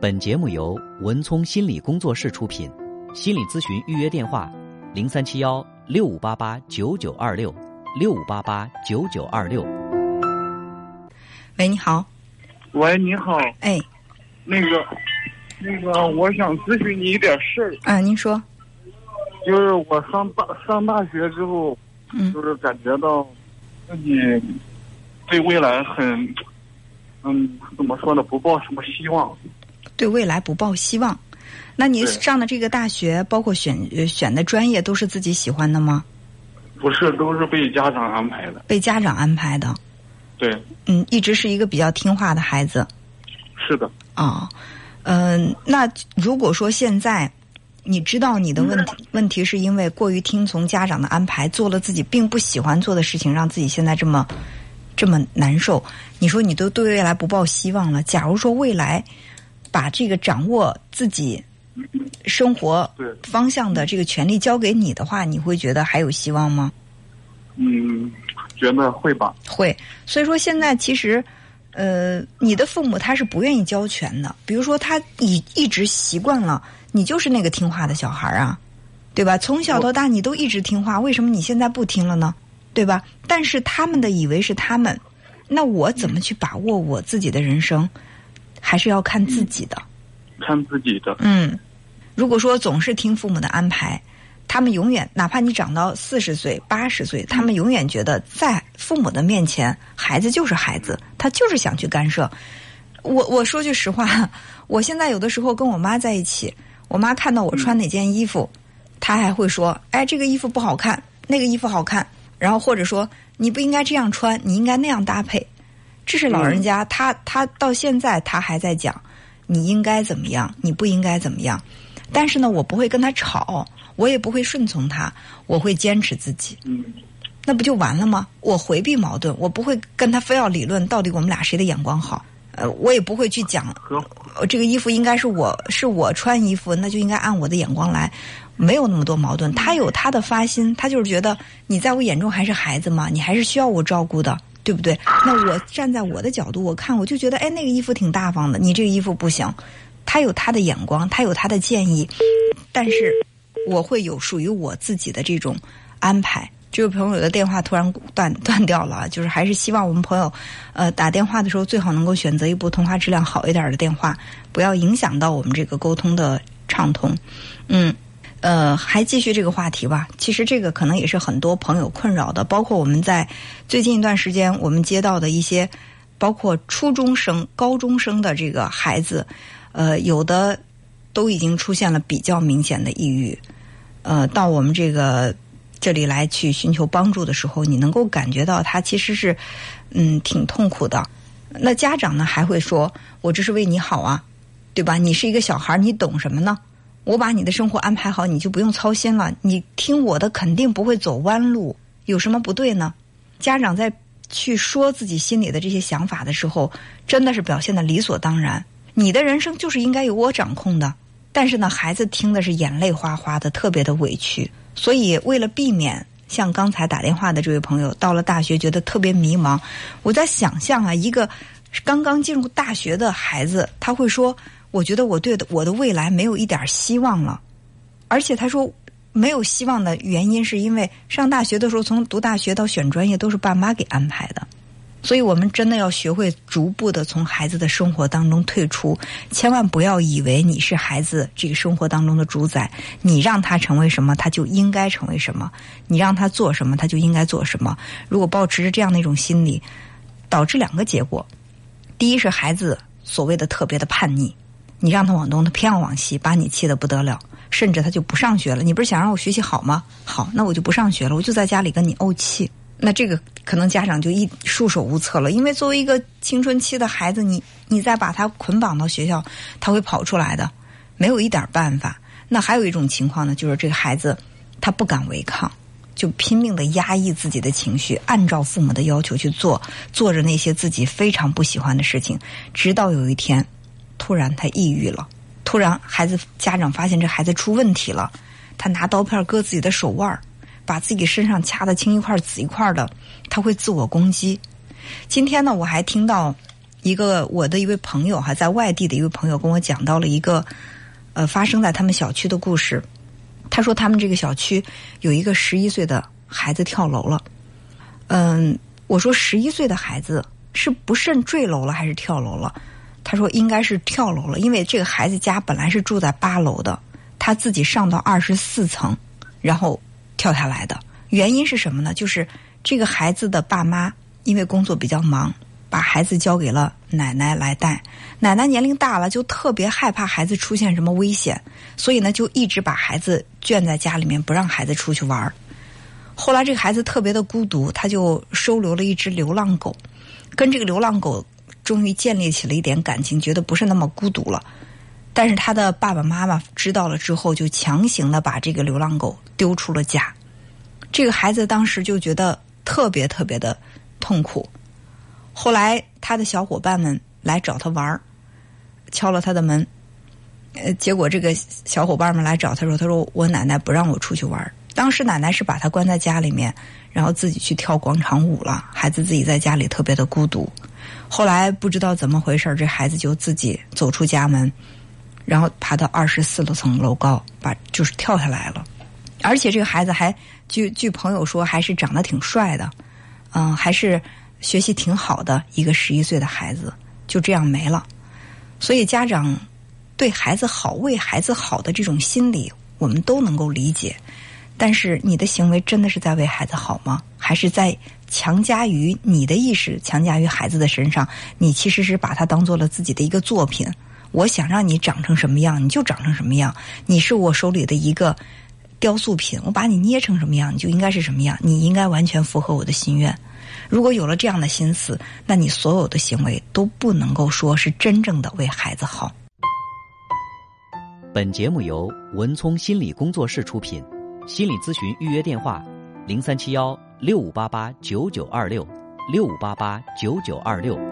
本节目由文聪心理工作室出品，心理咨询预约电话：零三七幺六五八八九九二六六五八八九九二六。喂，你好。喂，你好。哎，那个，那个，我想咨询你一点事儿。啊，您说。就是我上大上大学之后，嗯，就是感觉到自己对未来很，嗯，怎么说呢？不抱什么希望。对未来不抱希望，那你上的这个大学，包括选呃选的专业，都是自己喜欢的吗？不是，都是被家长安排的。被家长安排的？对，嗯，一直是一个比较听话的孩子是的。哦。嗯、那如果说现在你知道你的问题，问题是因为过于听从家长的安排，做了自己并不喜欢做的事情，让自己现在这么这么难受。你说你都对未来不抱希望了。假如说未来把这个掌握自己生活方向的这个权利交给你的话，你会觉得还有希望吗？嗯，觉得会吧。会，所以说现在其实，呃，你的父母他是不愿意交权的。比如说，他一一直习惯了你就是那个听话的小孩儿啊，对吧？从小到大你都一直听话，为什么你现在不听了呢？对吧？但是他们的以为是他们，那我怎么去把握我自己的人生，还是要看自己的。看自己的。嗯，如果说总是听父母的安排，他们永远哪怕你长到四十岁、八十岁，他们永远觉得在父母的面前，孩子就是孩子，他就是想去干涉。我我说句实话，我现在有的时候跟我妈在一起，我妈看到我穿哪件衣服，她还会说：“哎，这个衣服不好看，那个衣服好看。”然后或者说：“你不应该这样穿，你应该那样搭配。”这是老人家，他他到现在他还在讲，你应该怎么样，你不应该怎么样。但是呢，我不会跟他吵，我也不会顺从他，我会坚持自己。嗯，那不就完了吗？我回避矛盾，我不会跟他非要理论到底我们俩谁的眼光好。呃，我也不会去讲，呃这个衣服应该是我是我穿衣服，那就应该按我的眼光来，没有那么多矛盾。他有他的发心，他就是觉得你在我眼中还是孩子嘛，你还是需要我照顾的，对不对？那我站在我的角度，我看我就觉得，哎，那个衣服挺大方的，你这个衣服不行。他有他的眼光，他有他的建议，但是我会有属于我自己的这种安排。这位朋友的电话突然断断掉了，就是还是希望我们朋友，呃，打电话的时候最好能够选择一部通话质量好一点的电话，不要影响到我们这个沟通的畅通。嗯，呃，还继续这个话题吧。其实这个可能也是很多朋友困扰的，包括我们在最近一段时间我们接到的一些，包括初中生、高中生的这个孩子，呃，有的都已经出现了比较明显的抑郁，呃，到我们这个这里来去寻求帮助的时候，你能够感觉到他其实是，嗯，挺痛苦的。那家长呢还会说：“我这是为你好啊，对吧？你是一个小孩，你懂什么呢？我把你的生活安排好，你就不用操心了。你听我的，肯定不会走弯路，有什么不对呢？”家长在去说自己心里的这些想法的时候，真的是表现的理所当然。你的人生就是应该由我掌控的。但是呢，孩子听的是眼泪哗哗的，特别的委屈。所以，为了避免像刚才打电话的这位朋友到了大学觉得特别迷茫，我在想象啊，一个刚刚进入大学的孩子，他会说：“我觉得我对我的未来没有一点希望了。”而且他说没有希望的原因是因为上大学的时候，从读大学到选专业都是爸妈给安排的。所以我们真的要学会逐步的从孩子的生活当中退出，千万不要以为你是孩子这个生活当中的主宰，你让他成为什么，他就应该成为什么；你让他做什么，他就应该做什么。如果保持着这样的一种心理，导致两个结果：第一是孩子所谓的特别的叛逆，你让他往东，他偏要往西，把你气得不得了，甚至他就不上学了。你不是想让我学习好吗？好，那我就不上学了，我就在家里跟你怄气。那这个可能家长就一束手无策了，因为作为一个青春期的孩子，你你再把他捆绑到学校，他会跑出来的，没有一点办法。那还有一种情况呢，就是这个孩子他不敢违抗，就拼命的压抑自己的情绪，按照父母的要求去做，做着那些自己非常不喜欢的事情，直到有一天，突然他抑郁了，突然孩子家长发现这孩子出问题了，他拿刀片割自己的手腕。把自己身上掐得青一块紫一块的，他会自我攻击。今天呢，我还听到一个我的一位朋友哈，在外地的一位朋友跟我讲到了一个呃发生在他们小区的故事。他说他们这个小区有一个十一岁的孩子跳楼了。嗯，我说十一岁的孩子是不慎坠楼了还是跳楼了？他说应该是跳楼了，因为这个孩子家本来是住在八楼的，他自己上到二十四层，然后跳下来的。原因是什么呢？就是这个孩子的爸妈因为工作比较忙，把孩子交给了奶奶来带。奶奶年龄大了，就特别害怕孩子出现什么危险，所以呢，就一直把孩子圈在家里面，不让孩子出去玩儿。后来这个孩子特别的孤独，他就收留了一只流浪狗，跟这个流浪狗终于建立起了一点感情，觉得不是那么孤独了。但是他的爸爸妈妈知道了之后，就强行的把这个流浪狗丢出了家。这个孩子当时就觉得特别特别的痛苦。后来他的小伙伴们来找他玩，敲了他的门，呃，结果这个小伙伴们来找他说：“他说我奶奶不让我出去玩。”当时奶奶是把他关在家里面，然后自己去跳广场舞了。孩子自己在家里特别的孤独。后来不知道怎么回事，这孩子就自己走出家门，然后爬到二十四层楼高，把就是跳下来了。而且这个孩子还据据朋友说，还是长得挺帅的，嗯，还是学习挺好的一个十一岁的孩子，就这样没了。所以家长对孩子好、为孩子好的这种心理，我们都能够理解。但是你的行为真的是在为孩子好吗？还是在强加于你的意识，强加于孩子的身上？你其实是把他当做了自己的一个作品。我想让你长成什么样，你就长成什么样。你是我手里的一个雕塑品，我把你捏成什么样，你就应该是什么样。你应该完全符合我的心愿。如果有了这样的心思，那你所有的行为都不能够说是真正的为孩子好。本节目由文聪心理工作室出品。心理咨询预约电话：零三七幺六五八八九九二六六五八八九九二六。